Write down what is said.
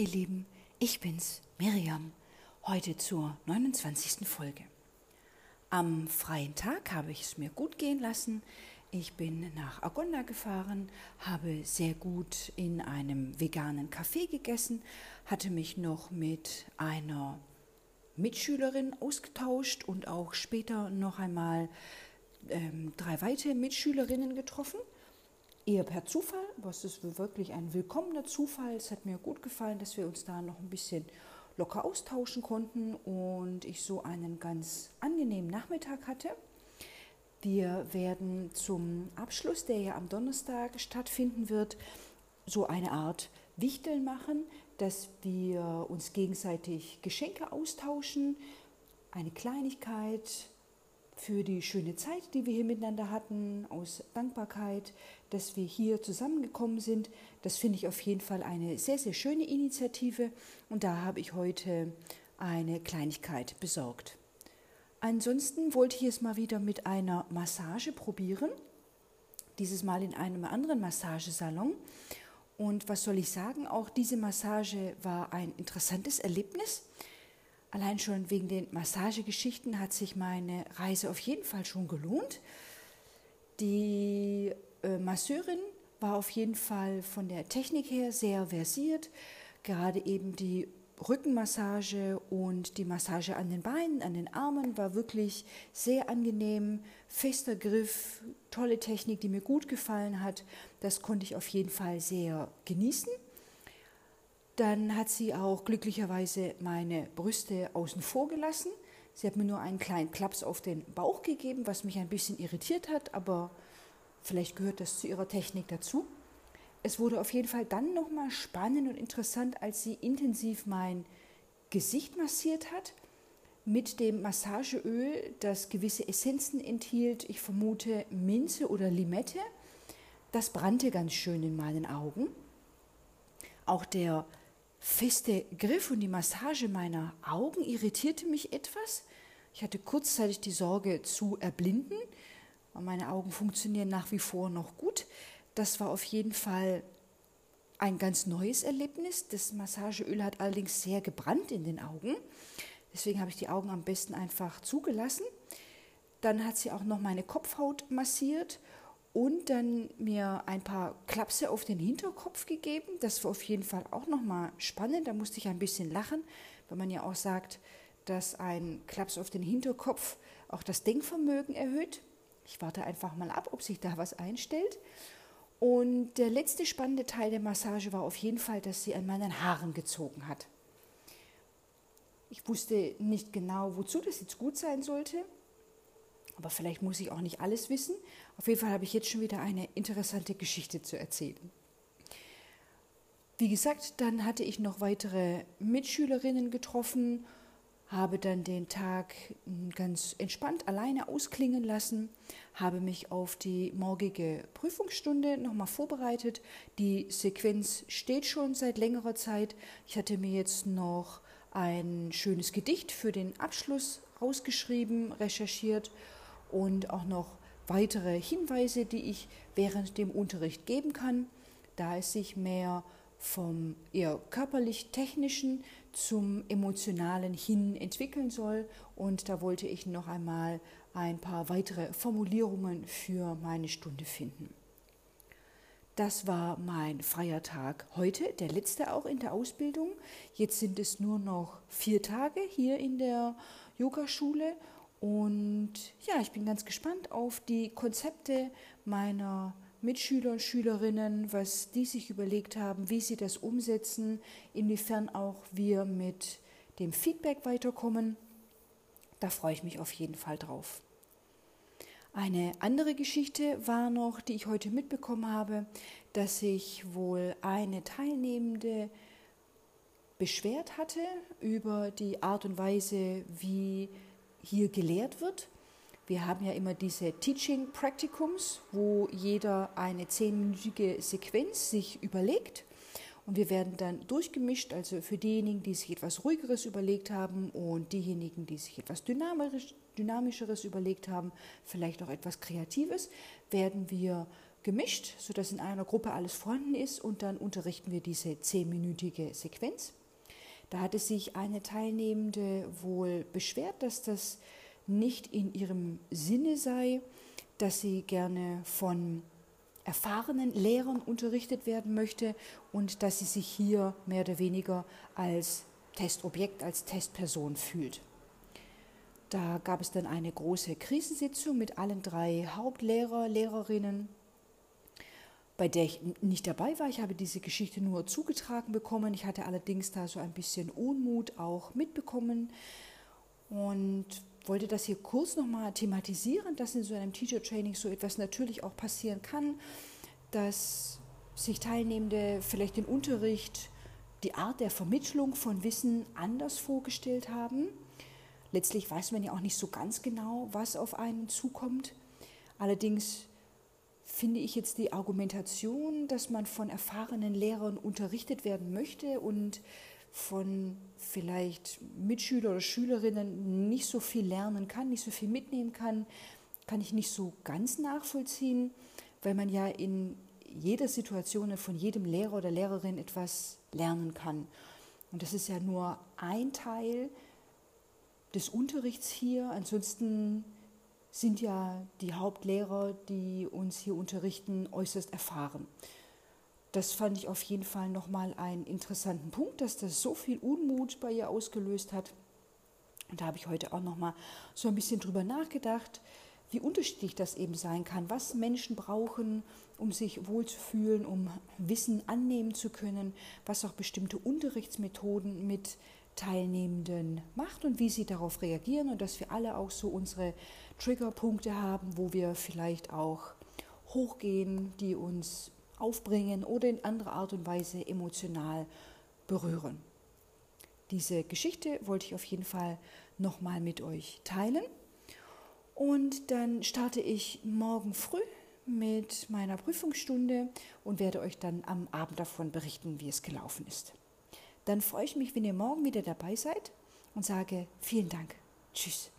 ihr Lieben, ich bin's, Miriam, heute zur 29. Folge. Am freien Tag habe ich es mir gut gehen lassen. Ich bin nach Agonda gefahren, habe sehr gut in einem veganen Café gegessen, hatte mich noch mit einer Mitschülerin ausgetauscht und auch später noch einmal ähm, drei weitere Mitschülerinnen getroffen eher per Zufall, aber es ist wirklich ein willkommener Zufall. Es hat mir gut gefallen, dass wir uns da noch ein bisschen locker austauschen konnten und ich so einen ganz angenehmen Nachmittag hatte. Wir werden zum Abschluss, der ja am Donnerstag stattfinden wird, so eine Art Wichteln machen, dass wir uns gegenseitig Geschenke austauschen, eine Kleinigkeit, für die schöne Zeit, die wir hier miteinander hatten, aus Dankbarkeit, dass wir hier zusammengekommen sind. Das finde ich auf jeden Fall eine sehr, sehr schöne Initiative und da habe ich heute eine Kleinigkeit besorgt. Ansonsten wollte ich es mal wieder mit einer Massage probieren, dieses Mal in einem anderen Massagesalon. Und was soll ich sagen, auch diese Massage war ein interessantes Erlebnis. Allein schon wegen den Massagegeschichten hat sich meine Reise auf jeden Fall schon gelohnt. Die äh, Masseurin war auf jeden Fall von der Technik her sehr versiert. Gerade eben die Rückenmassage und die Massage an den Beinen, an den Armen war wirklich sehr angenehm, fester Griff, tolle Technik, die mir gut gefallen hat. Das konnte ich auf jeden Fall sehr genießen. Dann hat sie auch glücklicherweise meine Brüste außen vor gelassen. Sie hat mir nur einen kleinen Klaps auf den Bauch gegeben, was mich ein bisschen irritiert hat, aber vielleicht gehört das zu ihrer Technik dazu. Es wurde auf jeden Fall dann nochmal spannend und interessant, als sie intensiv mein Gesicht massiert hat mit dem Massageöl, das gewisse Essenzen enthielt. Ich vermute Minze oder Limette. Das brannte ganz schön in meinen Augen. Auch der feste Griff und die Massage meiner Augen irritierte mich etwas. Ich hatte kurzzeitig die Sorge zu erblinden. Meine Augen funktionieren nach wie vor noch gut. Das war auf jeden Fall ein ganz neues Erlebnis. Das Massageöl hat allerdings sehr gebrannt in den Augen. Deswegen habe ich die Augen am besten einfach zugelassen. Dann hat sie auch noch meine Kopfhaut massiert und dann mir ein paar Klapse auf den Hinterkopf gegeben. Das war auf jeden Fall auch nochmal spannend. Da musste ich ein bisschen lachen, weil man ja auch sagt, dass ein Klaps auf den Hinterkopf auch das Denkvermögen erhöht. Ich warte einfach mal ab, ob sich da was einstellt. Und der letzte spannende Teil der Massage war auf jeden Fall, dass sie an meinen Haaren gezogen hat. Ich wusste nicht genau, wozu das jetzt gut sein sollte. Aber vielleicht muss ich auch nicht alles wissen. Auf jeden Fall habe ich jetzt schon wieder eine interessante Geschichte zu erzählen. Wie gesagt, dann hatte ich noch weitere Mitschülerinnen getroffen, habe dann den Tag ganz entspannt alleine ausklingen lassen, habe mich auf die morgige Prüfungsstunde nochmal vorbereitet. Die Sequenz steht schon seit längerer Zeit. Ich hatte mir jetzt noch ein schönes Gedicht für den Abschluss rausgeschrieben, recherchiert und auch noch weitere Hinweise, die ich während dem Unterricht geben kann, da es sich mehr vom eher körperlich-technischen zum emotionalen hin entwickeln soll. Und da wollte ich noch einmal ein paar weitere Formulierungen für meine Stunde finden. Das war mein freier Tag heute, der letzte auch in der Ausbildung. Jetzt sind es nur noch vier Tage hier in der Yogaschule und ja, ich bin ganz gespannt auf die Konzepte meiner Mitschüler und Schülerinnen, was die sich überlegt haben, wie sie das umsetzen, inwiefern auch wir mit dem Feedback weiterkommen. Da freue ich mich auf jeden Fall drauf. Eine andere Geschichte war noch, die ich heute mitbekommen habe, dass sich wohl eine Teilnehmende beschwert hatte über die Art und Weise, wie hier gelehrt wird. Wir haben ja immer diese Teaching Practicums, wo jeder eine zehnminütige Sequenz sich überlegt. Und wir werden dann durchgemischt, also für diejenigen, die sich etwas Ruhigeres überlegt haben und diejenigen, die sich etwas Dynamischeres überlegt haben, vielleicht auch etwas Kreatives, werden wir gemischt, sodass in einer Gruppe alles vorhanden ist und dann unterrichten wir diese zehnminütige Sequenz. Da hatte sich eine Teilnehmende wohl beschwert, dass das nicht in ihrem Sinne sei, dass sie gerne von erfahrenen Lehrern unterrichtet werden möchte und dass sie sich hier mehr oder weniger als Testobjekt, als Testperson fühlt. Da gab es dann eine große Krisensitzung mit allen drei Hauptlehrer, Lehrerinnen, bei der ich nicht dabei war. Ich habe diese Geschichte nur zugetragen bekommen. Ich hatte allerdings da so ein bisschen Unmut auch mitbekommen und wollte das hier kurz nochmal thematisieren, dass in so einem Teacher Training so etwas natürlich auch passieren kann, dass sich Teilnehmende vielleicht den Unterricht, die Art der Vermittlung von Wissen anders vorgestellt haben Letztlich weiß man ja auch nicht so ganz genau, was auf einen zukommt. Allerdings finde ich jetzt die Argumentation, dass man von erfahrenen Lehrern unterrichtet werden möchte und von vielleicht Mitschüler oder Schülerinnen nicht so viel lernen kann, nicht so viel mitnehmen kann, kann ich nicht so ganz nachvollziehen, weil man ja in jeder Situation von jedem Lehrer oder Lehrerin etwas lernen kann. Und das ist ja nur ein Teil des Unterrichts hier. Ansonsten sind ja die Hauptlehrer, die uns hier unterrichten, äußerst erfahren. Das fand ich auf jeden Fall nochmal einen interessanten Punkt, dass das so viel Unmut bei ihr ausgelöst hat. Und da habe ich heute auch nochmal so ein bisschen drüber nachgedacht, wie unterschiedlich das eben sein kann, was Menschen brauchen, um sich wohlzufühlen, um Wissen annehmen zu können, was auch bestimmte Unterrichtsmethoden mit Teilnehmenden macht und wie sie darauf reagieren und dass wir alle auch so unsere Triggerpunkte haben, wo wir vielleicht auch hochgehen, die uns aufbringen oder in anderer Art und Weise emotional berühren. Diese Geschichte wollte ich auf jeden Fall nochmal mit euch teilen. Und dann starte ich morgen früh mit meiner Prüfungsstunde und werde euch dann am Abend davon berichten, wie es gelaufen ist. Dann freue ich mich, wenn ihr morgen wieder dabei seid und sage vielen Dank. Tschüss.